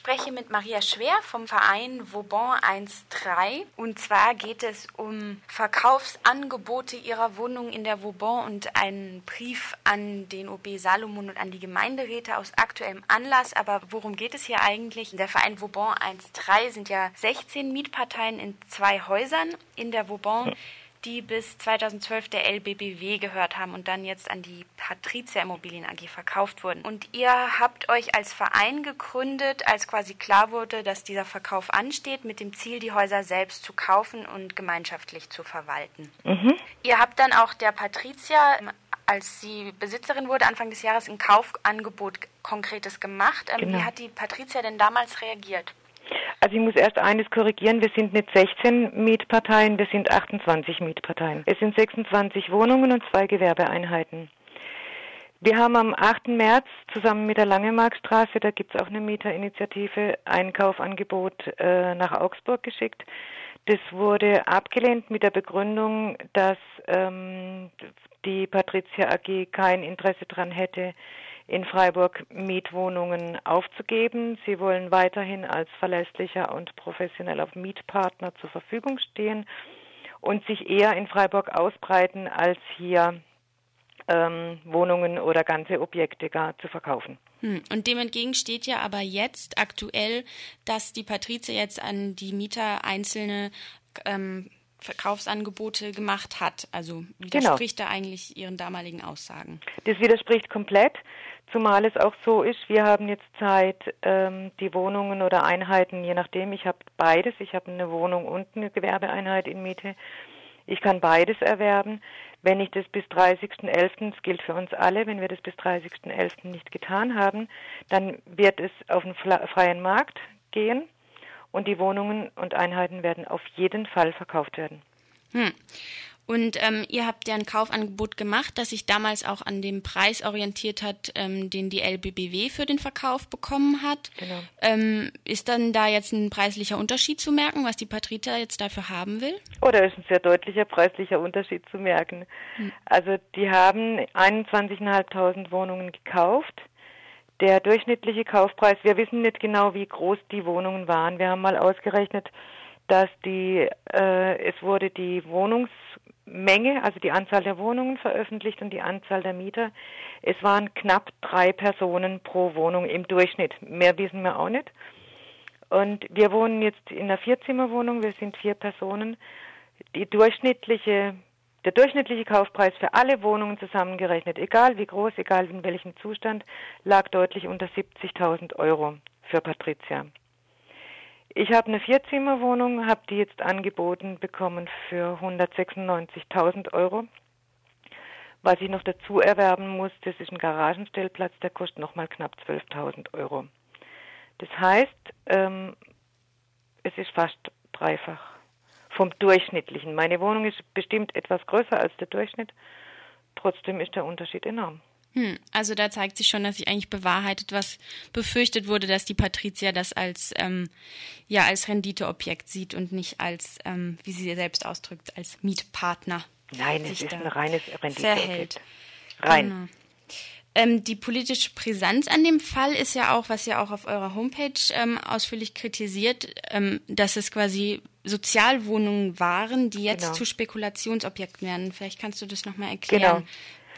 spreche mit Maria Schwer vom Verein Vauban 1.3. Und zwar geht es um Verkaufsangebote ihrer Wohnung in der Vauban und einen Brief an den OB Salomon und an die Gemeinderäte aus aktuellem Anlass. Aber worum geht es hier eigentlich? Der Verein Vauban 1.3 sind ja 16 Mietparteien in zwei Häusern in der Vauban die bis 2012 der LBBW gehört haben und dann jetzt an die Patrizia Immobilien AG verkauft wurden. Und ihr habt euch als Verein gegründet, als quasi klar wurde, dass dieser Verkauf ansteht, mit dem Ziel, die Häuser selbst zu kaufen und gemeinschaftlich zu verwalten. Mhm. Ihr habt dann auch der Patrizia als sie Besitzerin wurde, Anfang des Jahres ein Kaufangebot Konkretes gemacht. Ähm, genau. Wie hat die Patrizia denn damals reagiert? Also ich muss erst eines korrigieren, wir sind nicht 16 Mietparteien, wir sind 28 Mietparteien. Es sind 26 Wohnungen und zwei Gewerbeeinheiten. Wir haben am 8. März zusammen mit der Langemarkstraße, da gibt es auch eine Mieterinitiative, ein Kaufangebot äh, nach Augsburg geschickt. Das wurde abgelehnt mit der Begründung, dass ähm, die Patricia AG kein Interesse daran hätte, in Freiburg Mietwohnungen aufzugeben. Sie wollen weiterhin als verlässlicher und professioneller Mietpartner zur Verfügung stehen und sich eher in Freiburg ausbreiten, als hier ähm, Wohnungen oder ganze Objekte gar zu verkaufen. Hm. Und dem entgegen steht ja aber jetzt aktuell, dass die Patrizia jetzt an die Mieter einzelne ähm, Verkaufsangebote gemacht hat. Also widerspricht genau. da eigentlich Ihren damaligen Aussagen? Das widerspricht komplett. Zumal es auch so ist, wir haben jetzt Zeit, ähm, die Wohnungen oder Einheiten, je nachdem, ich habe beides, ich habe eine Wohnung und eine Gewerbeeinheit in Miete. Ich kann beides erwerben. Wenn ich das bis 30.11., das gilt für uns alle, wenn wir das bis 30.11. nicht getan haben, dann wird es auf den freien Markt gehen und die Wohnungen und Einheiten werden auf jeden Fall verkauft werden. Hm. Und ähm, ihr habt ja ein Kaufangebot gemacht, das sich damals auch an dem Preis orientiert hat, ähm, den die LBBW für den Verkauf bekommen hat. Genau. Ähm, ist dann da jetzt ein preislicher Unterschied zu merken, was die Patrita jetzt dafür haben will? Oh, da ist ein sehr deutlicher preislicher Unterschied zu merken. Hm. Also die haben 21.500 Wohnungen gekauft. Der durchschnittliche Kaufpreis, wir wissen nicht genau, wie groß die Wohnungen waren. Wir haben mal ausgerechnet, dass die, äh, es wurde die Wohnungsmenge, also die Anzahl der Wohnungen veröffentlicht und die Anzahl der Mieter. Es waren knapp drei Personen pro Wohnung im Durchschnitt. Mehr wissen wir auch nicht. Und wir wohnen jetzt in einer Vierzimmerwohnung, wir sind vier Personen. Die durchschnittliche, der durchschnittliche Kaufpreis für alle Wohnungen zusammengerechnet, egal wie groß, egal in welchem Zustand, lag deutlich unter 70.000 Euro für Patricia. Ich habe eine Vierzimmerwohnung, habe die jetzt angeboten bekommen für 196.000 Euro. Was ich noch dazu erwerben muss, das ist ein Garagenstellplatz, der kostet nochmal knapp 12.000 Euro. Das heißt, ähm, es ist fast dreifach vom Durchschnittlichen. Meine Wohnung ist bestimmt etwas größer als der Durchschnitt. Trotzdem ist der Unterschied enorm. Hm, also da zeigt sich schon, dass sich eigentlich bewahrheitet, was befürchtet wurde, dass die Patricia das als ähm, ja als Renditeobjekt sieht und nicht als, ähm, wie sie selbst ausdrückt, als Mietpartner. Nein, es ist ein reines Renditeobjekt. Rein. Genau. Ähm, die politische Brisanz an dem Fall ist ja auch, was ihr auch auf eurer Homepage ähm, ausführlich kritisiert, ähm, dass es quasi Sozialwohnungen waren, die jetzt genau. zu Spekulationsobjekten werden. Vielleicht kannst du das nochmal erklären. Genau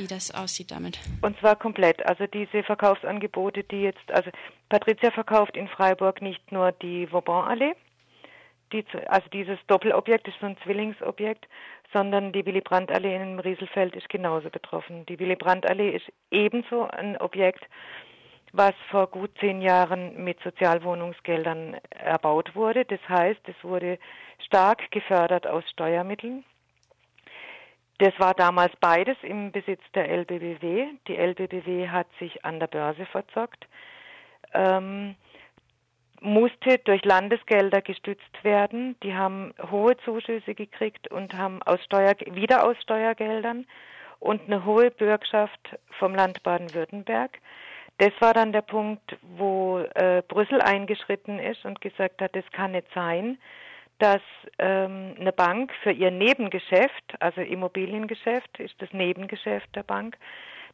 wie das aussieht damit. Und zwar komplett. Also diese Verkaufsangebote, die jetzt, also Patricia verkauft in Freiburg nicht nur die Vauban-Allee, die, also dieses Doppelobjekt ist so ein Zwillingsobjekt, sondern die Willy Brandt-Allee in Rieselfeld ist genauso betroffen. Die Willy Brandt-Allee ist ebenso ein Objekt, was vor gut zehn Jahren mit Sozialwohnungsgeldern erbaut wurde. Das heißt, es wurde stark gefördert aus Steuermitteln. Das war damals beides im Besitz der LBBW. Die LBBW hat sich an der Börse verzockt, ähm, musste durch Landesgelder gestützt werden. Die haben hohe Zuschüsse gekriegt und haben aus Steuer, wieder aus Steuergeldern und eine hohe Bürgschaft vom Land Baden-Württemberg. Das war dann der Punkt, wo äh, Brüssel eingeschritten ist und gesagt hat, das kann nicht sein dass ähm, eine Bank für ihr Nebengeschäft, also Immobiliengeschäft ist das Nebengeschäft der Bank,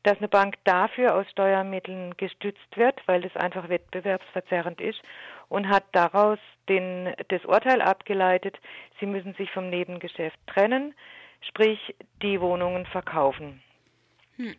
dass eine Bank dafür aus Steuermitteln gestützt wird, weil das einfach wettbewerbsverzerrend ist und hat daraus den, das Urteil abgeleitet, sie müssen sich vom Nebengeschäft trennen, sprich die Wohnungen verkaufen. Hm.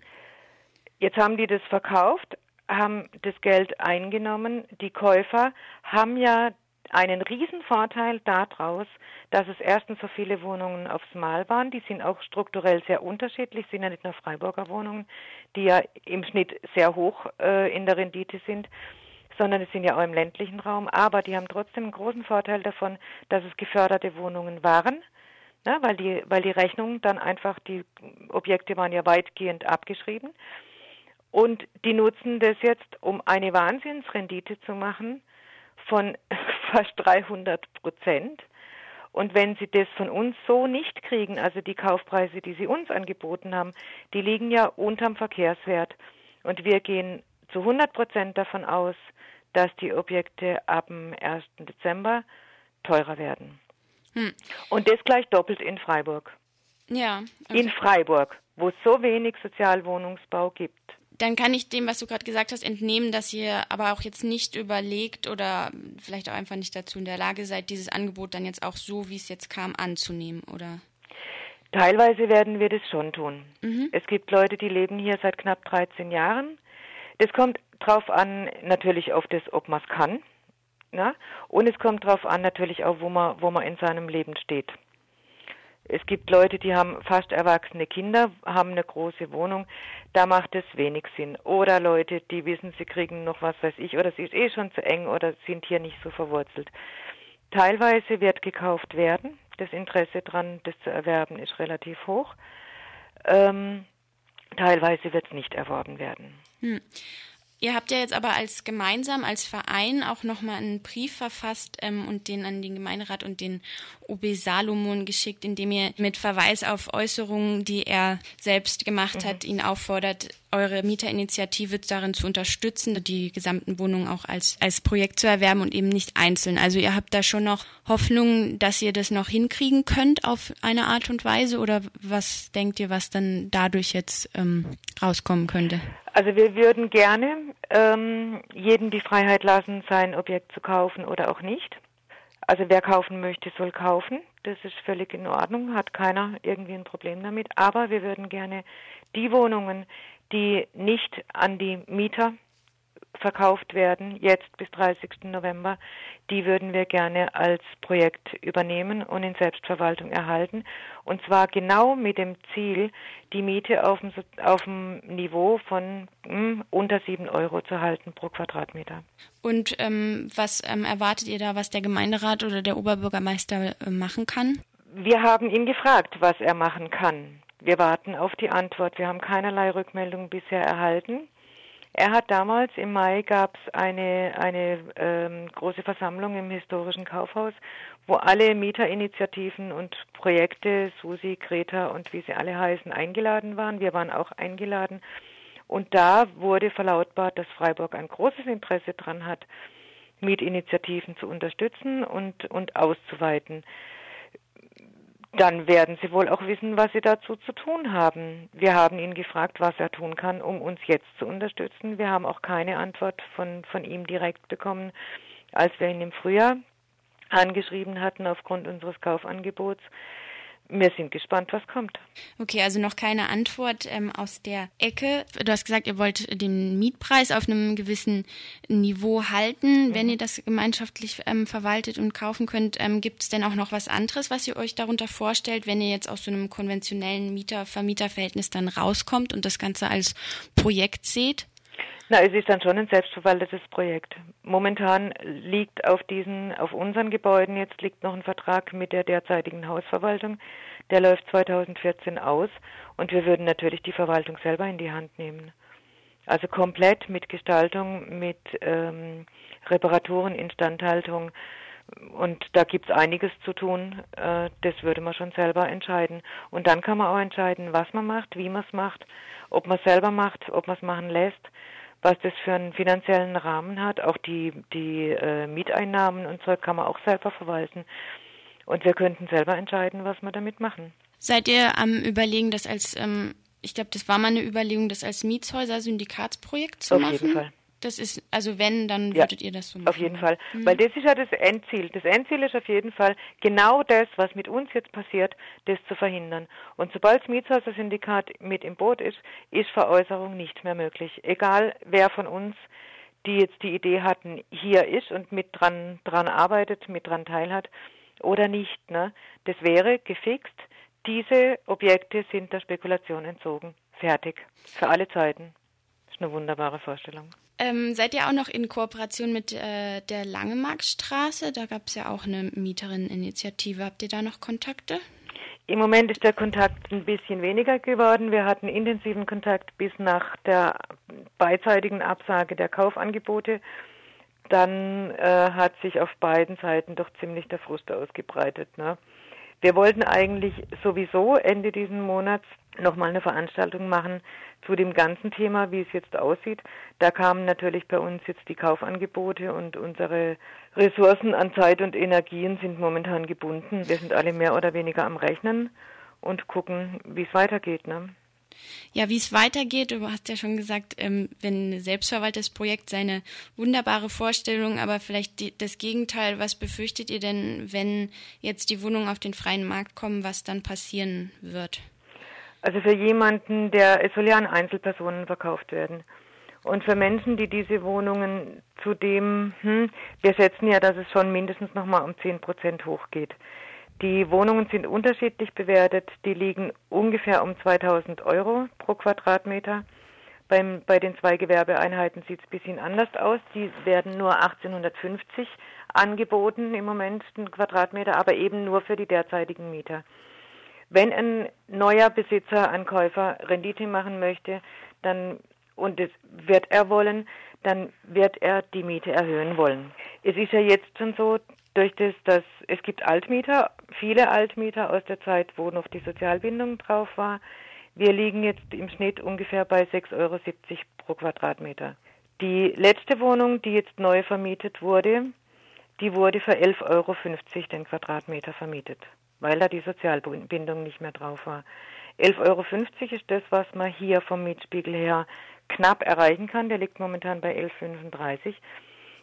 Jetzt haben die das verkauft, haben das Geld eingenommen. Die Käufer haben ja einen riesen Vorteil daraus, dass es erstens so viele Wohnungen aufs Mal waren. Die sind auch strukturell sehr unterschiedlich, sind ja nicht nur Freiburger Wohnungen, die ja im Schnitt sehr hoch äh, in der Rendite sind, sondern es sind ja auch im ländlichen Raum. Aber die haben trotzdem einen großen Vorteil davon, dass es geförderte Wohnungen waren. Ne, weil die, weil die Rechnung dann einfach, die Objekte waren ja weitgehend abgeschrieben. Und die nutzen das jetzt, um eine Wahnsinnsrendite zu machen von fast 300 Prozent. Und wenn sie das von uns so nicht kriegen, also die Kaufpreise, die sie uns angeboten haben, die liegen ja unterm Verkehrswert. Und wir gehen zu 100 Prozent davon aus, dass die Objekte ab dem 1. Dezember teurer werden. Hm. Und das gleich doppelt in Freiburg. Ja. Okay. In Freiburg, wo es so wenig Sozialwohnungsbau gibt dann kann ich dem, was du gerade gesagt hast, entnehmen, dass ihr aber auch jetzt nicht überlegt oder vielleicht auch einfach nicht dazu in der Lage seid, dieses Angebot dann jetzt auch so, wie es jetzt kam, anzunehmen, oder? Teilweise werden wir das schon tun. Mhm. Es gibt Leute, die leben hier seit knapp 13 Jahren. Es kommt drauf an, natürlich auf das, ob man es kann. Na? Und es kommt drauf an, natürlich auch, wo man, wo man in seinem Leben steht. Es gibt Leute, die haben fast erwachsene Kinder, haben eine große Wohnung, da macht es wenig Sinn. Oder Leute, die wissen, sie kriegen noch was weiß ich, oder sie ist eh schon zu eng oder sind hier nicht so verwurzelt. Teilweise wird gekauft werden. Das Interesse daran, das zu erwerben, ist relativ hoch. Ähm, teilweise wird es nicht erworben werden. Hm. Ihr habt ja jetzt aber als gemeinsam, als Verein auch nochmal einen Brief verfasst ähm, und den an den Gemeinderat und den OB Salomon geschickt, in dem ihr mit Verweis auf Äußerungen, die er selbst gemacht mhm. hat, ihn auffordert, eure Mieterinitiative darin zu unterstützen, die gesamten Wohnungen auch als, als Projekt zu erwerben und eben nicht einzeln. Also ihr habt da schon noch Hoffnung, dass ihr das noch hinkriegen könnt auf eine Art und Weise oder was denkt ihr, was dann dadurch jetzt ähm, rauskommen könnte? Also wir würden gerne ähm, jedem die Freiheit lassen, sein Objekt zu kaufen oder auch nicht. Also wer kaufen möchte, soll kaufen. Das ist völlig in Ordnung, hat keiner irgendwie ein Problem damit. Aber wir würden gerne die Wohnungen, die nicht an die Mieter verkauft werden, jetzt bis 30. November, die würden wir gerne als Projekt übernehmen und in Selbstverwaltung erhalten. Und zwar genau mit dem Ziel, die Miete auf dem, auf dem Niveau von mh, hm, unter 7 Euro zu halten pro Quadratmeter. Und ähm, was ähm, erwartet ihr da, was der Gemeinderat oder der Oberbürgermeister äh, machen kann? Wir haben ihn gefragt, was er machen kann. Wir warten auf die Antwort. Wir haben keinerlei Rückmeldung bisher erhalten. Er hat damals im Mai gab es eine, eine ähm, große Versammlung im historischen Kaufhaus, wo alle Mieterinitiativen und Projekte, Susi, Greta und wie sie alle heißen, eingeladen waren. Wir waren auch eingeladen. Und da wurde verlautbart, dass Freiburg ein großes Interesse daran hat, Mietinitiativen zu unterstützen und, und auszuweiten dann werden Sie wohl auch wissen, was Sie dazu zu tun haben. Wir haben ihn gefragt, was er tun kann, um uns jetzt zu unterstützen. Wir haben auch keine Antwort von, von ihm direkt bekommen, als wir ihn im Frühjahr angeschrieben hatten aufgrund unseres Kaufangebots wir sind gespannt, was kommt. Okay, also noch keine Antwort ähm, aus der Ecke. Du hast gesagt, ihr wollt den Mietpreis auf einem gewissen Niveau halten, mhm. wenn ihr das gemeinschaftlich ähm, verwaltet und kaufen könnt. Ähm, Gibt es denn auch noch was anderes, was ihr euch darunter vorstellt, wenn ihr jetzt aus so einem konventionellen Mieter-Vermieter-Verhältnis dann rauskommt und das Ganze als Projekt seht? Na, es ist dann schon ein selbstverwaltetes Projekt. Momentan liegt auf diesen, auf unseren Gebäuden jetzt liegt noch ein Vertrag mit der derzeitigen Hausverwaltung. Der läuft 2014 aus und wir würden natürlich die Verwaltung selber in die Hand nehmen. Also komplett mit Gestaltung, mit ähm, Reparaturen, Instandhaltung. Und da gibt's einiges zu tun. Äh, das würde man schon selber entscheiden. Und dann kann man auch entscheiden, was man macht, wie man es macht, ob man es selber macht, ob man es machen lässt was das für einen finanziellen Rahmen hat. Auch die, die äh, Mieteinnahmen und so kann man auch selber verwalten. Und wir könnten selber entscheiden, was wir damit machen. Seid ihr am Überlegen, das als, ähm, ich glaube, das war mal eine Überlegung, das als Mietshäuser-Syndikatsprojekt zu Auf machen. Auf jeden Fall. Das ist, also wenn, dann ja, würdet ihr das so machen. Auf jeden Fall. Mhm. Weil das ist ja das Endziel. Das Endziel ist auf jeden Fall genau das, was mit uns jetzt passiert, das zu verhindern. Und sobald das Mietshäuser-Syndikat mit im Boot ist, ist Veräußerung nicht mehr möglich. Egal wer von uns, die jetzt die Idee hatten, hier ist und mit dran, dran arbeitet, mit dran teilhat oder nicht. Ne? Das wäre gefixt. Diese Objekte sind der Spekulation entzogen. Fertig. Für alle Zeiten. Das ist eine wunderbare Vorstellung. Ähm, seid ihr auch noch in Kooperation mit äh, der Langemarkstraße? Da gab es ja auch eine Mieterinneninitiative. Habt ihr da noch Kontakte? Im Moment ist der Kontakt ein bisschen weniger geworden. Wir hatten intensiven Kontakt bis nach der beidseitigen Absage der Kaufangebote. Dann äh, hat sich auf beiden Seiten doch ziemlich der Frust ausgebreitet. Ne? Wir wollten eigentlich sowieso Ende diesen Monats nochmal eine Veranstaltung machen zu dem ganzen Thema, wie es jetzt aussieht. Da kamen natürlich bei uns jetzt die Kaufangebote und unsere Ressourcen an Zeit und Energien sind momentan gebunden. Wir sind alle mehr oder weniger am Rechnen und gucken, wie es weitergeht. Ne? Ja, wie es weitergeht, du hast ja schon gesagt, ähm, wenn ein selbstverwaltetes Projekt seine wunderbare Vorstellung, aber vielleicht die, das Gegenteil, was befürchtet ihr denn, wenn jetzt die Wohnungen auf den freien Markt kommen, was dann passieren wird? Also für jemanden, der, es soll ja an Einzelpersonen verkauft werden. Und für Menschen, die diese Wohnungen zudem, hm, wir schätzen ja, dass es schon mindestens nochmal um 10 Prozent hochgeht. Die Wohnungen sind unterschiedlich bewertet. Die liegen ungefähr um 2000 Euro pro Quadratmeter. Beim, bei den zwei Gewerbeeinheiten sieht es ein bisschen anders aus. Die werden nur 1850 angeboten im Moment, ein Quadratmeter, aber eben nur für die derzeitigen Mieter. Wenn ein neuer Besitzer, ein Käufer Rendite machen möchte, dann und das wird er wollen, dann wird er die Miete erhöhen wollen. Es ist ja jetzt schon so, durch das, dass es gibt Altmieter, viele Altmieter aus der Zeit, wo noch die Sozialbindung drauf war. Wir liegen jetzt im Schnitt ungefähr bei 6,70 Euro pro Quadratmeter. Die letzte Wohnung, die jetzt neu vermietet wurde, die wurde für 11,50 Euro den Quadratmeter vermietet, weil da die Sozialbindung nicht mehr drauf war. 11,50 Euro ist das, was man hier vom Mietspiegel her knapp erreichen kann. Der liegt momentan bei 11,35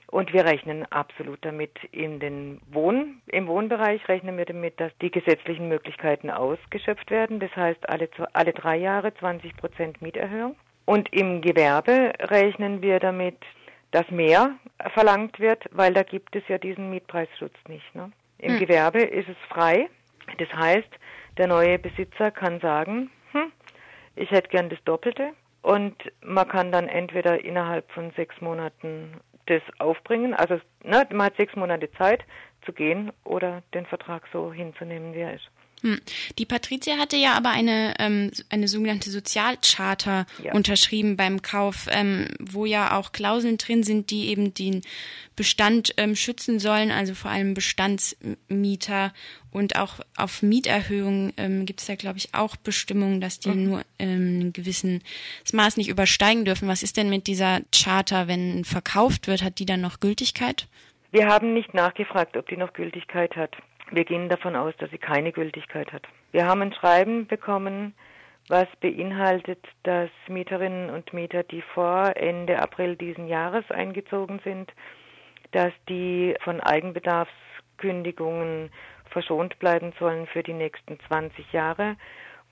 und wir rechnen absolut damit in den Wohn, im Wohnbereich rechnen wir damit, dass die gesetzlichen Möglichkeiten ausgeschöpft werden. Das heißt, alle, alle drei Jahre 20 Prozent Mieterhöhung. Und im Gewerbe rechnen wir damit, dass mehr verlangt wird, weil da gibt es ja diesen Mietpreisschutz nicht. Ne? Im hm. Gewerbe ist es frei. Das heißt, der neue Besitzer kann sagen, hm, ich hätte gern das Doppelte. Und man kann dann entweder innerhalb von sechs Monaten das aufbringen. Also ne, man hat sechs Monate Zeit zu gehen oder den Vertrag so hinzunehmen, wie er ist. Hm. Die Patricia hatte ja aber eine, ähm, eine sogenannte Sozialcharta ja. unterschrieben beim Kauf, ähm, wo ja auch Klauseln drin sind, die eben den Bestand ähm, schützen sollen, also vor allem Bestandsmieter und auch auf Mieterhöhungen ähm, gibt es da, glaube ich, auch Bestimmungen, dass die mhm. nur ähm, ein gewisses Maß nicht übersteigen dürfen. Was ist denn mit dieser Charta, wenn verkauft wird? Hat die dann noch Gültigkeit? Wir haben nicht nachgefragt, ob die noch Gültigkeit hat. Wir gehen davon aus, dass sie keine Gültigkeit hat. Wir haben ein Schreiben bekommen, was beinhaltet, dass Mieterinnen und Mieter, die vor Ende April diesen Jahres eingezogen sind, dass die von Eigenbedarfskündigungen verschont bleiben sollen für die nächsten 20 Jahre.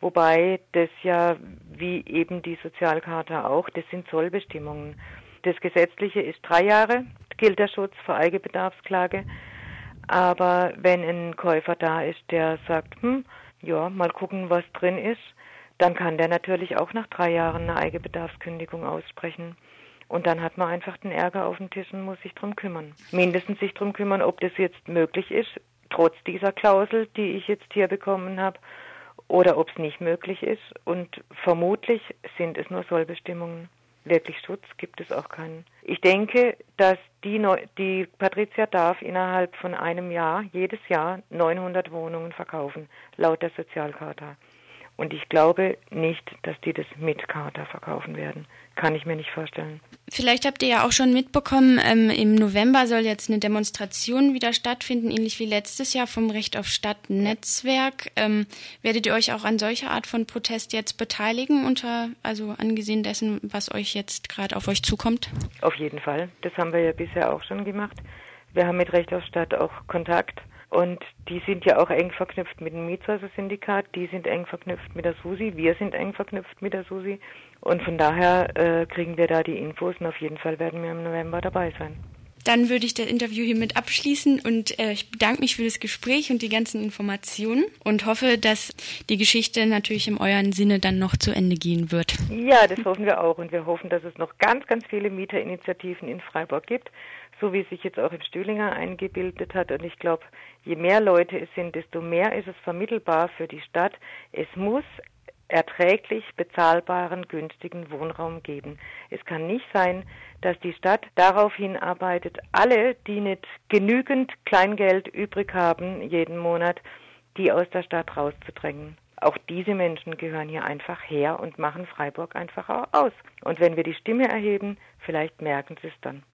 Wobei das ja, wie eben die Sozialkarte auch, das sind Zollbestimmungen. Das Gesetzliche ist drei Jahre, gilt der Schutz vor Eigenbedarfsklage. Aber wenn ein Käufer da ist, der sagt, hm, ja, mal gucken, was drin ist, dann kann der natürlich auch nach drei Jahren eine Eigenbedarfskündigung aussprechen. Und dann hat man einfach den Ärger auf dem Tisch und muss sich drum kümmern. Mindestens sich drum kümmern, ob das jetzt möglich ist, trotz dieser Klausel, die ich jetzt hier bekommen habe, oder ob es nicht möglich ist. Und vermutlich sind es nur Sollbestimmungen wirklich Schutz gibt es auch keinen. Ich denke, dass die, Neu die Patricia darf innerhalb von einem Jahr, jedes Jahr 900 Wohnungen verkaufen, laut der Sozialkarte. Und ich glaube nicht, dass die das mit Charta verkaufen werden. Kann ich mir nicht vorstellen. Vielleicht habt ihr ja auch schon mitbekommen, ähm, im November soll jetzt eine Demonstration wieder stattfinden, ähnlich wie letztes Jahr vom Recht auf Stadt Netzwerk. Ähm, werdet ihr euch auch an solcher Art von Protest jetzt beteiligen, unter, also angesehen dessen, was euch jetzt gerade auf euch zukommt? Auf jeden Fall. Das haben wir ja bisher auch schon gemacht. Wir haben mit Recht auf Stadt auch Kontakt und die sind ja auch eng verknüpft mit dem Mietshäuser-Syndikat, die sind eng verknüpft mit der SUSI, wir sind eng verknüpft mit der SUSI. Und von daher äh, kriegen wir da die Infos und auf jeden Fall werden wir im November dabei sein. Dann würde ich das Interview hiermit abschließen und äh, ich bedanke mich für das Gespräch und die ganzen Informationen und hoffe, dass die Geschichte natürlich im euren Sinne dann noch zu Ende gehen wird. Ja, das hoffen wir auch und wir hoffen, dass es noch ganz, ganz viele Mieterinitiativen in Freiburg gibt so wie es sich jetzt auch in Stühlinger eingebildet hat. Und ich glaube, je mehr Leute es sind, desto mehr ist es vermittelbar für die Stadt. Es muss erträglich bezahlbaren, günstigen Wohnraum geben. Es kann nicht sein, dass die Stadt darauf hinarbeitet, alle, die nicht genügend Kleingeld übrig haben jeden Monat, die aus der Stadt rauszudrängen. Auch diese Menschen gehören hier einfach her und machen Freiburg einfach auch aus. Und wenn wir die Stimme erheben, vielleicht merken sie es dann.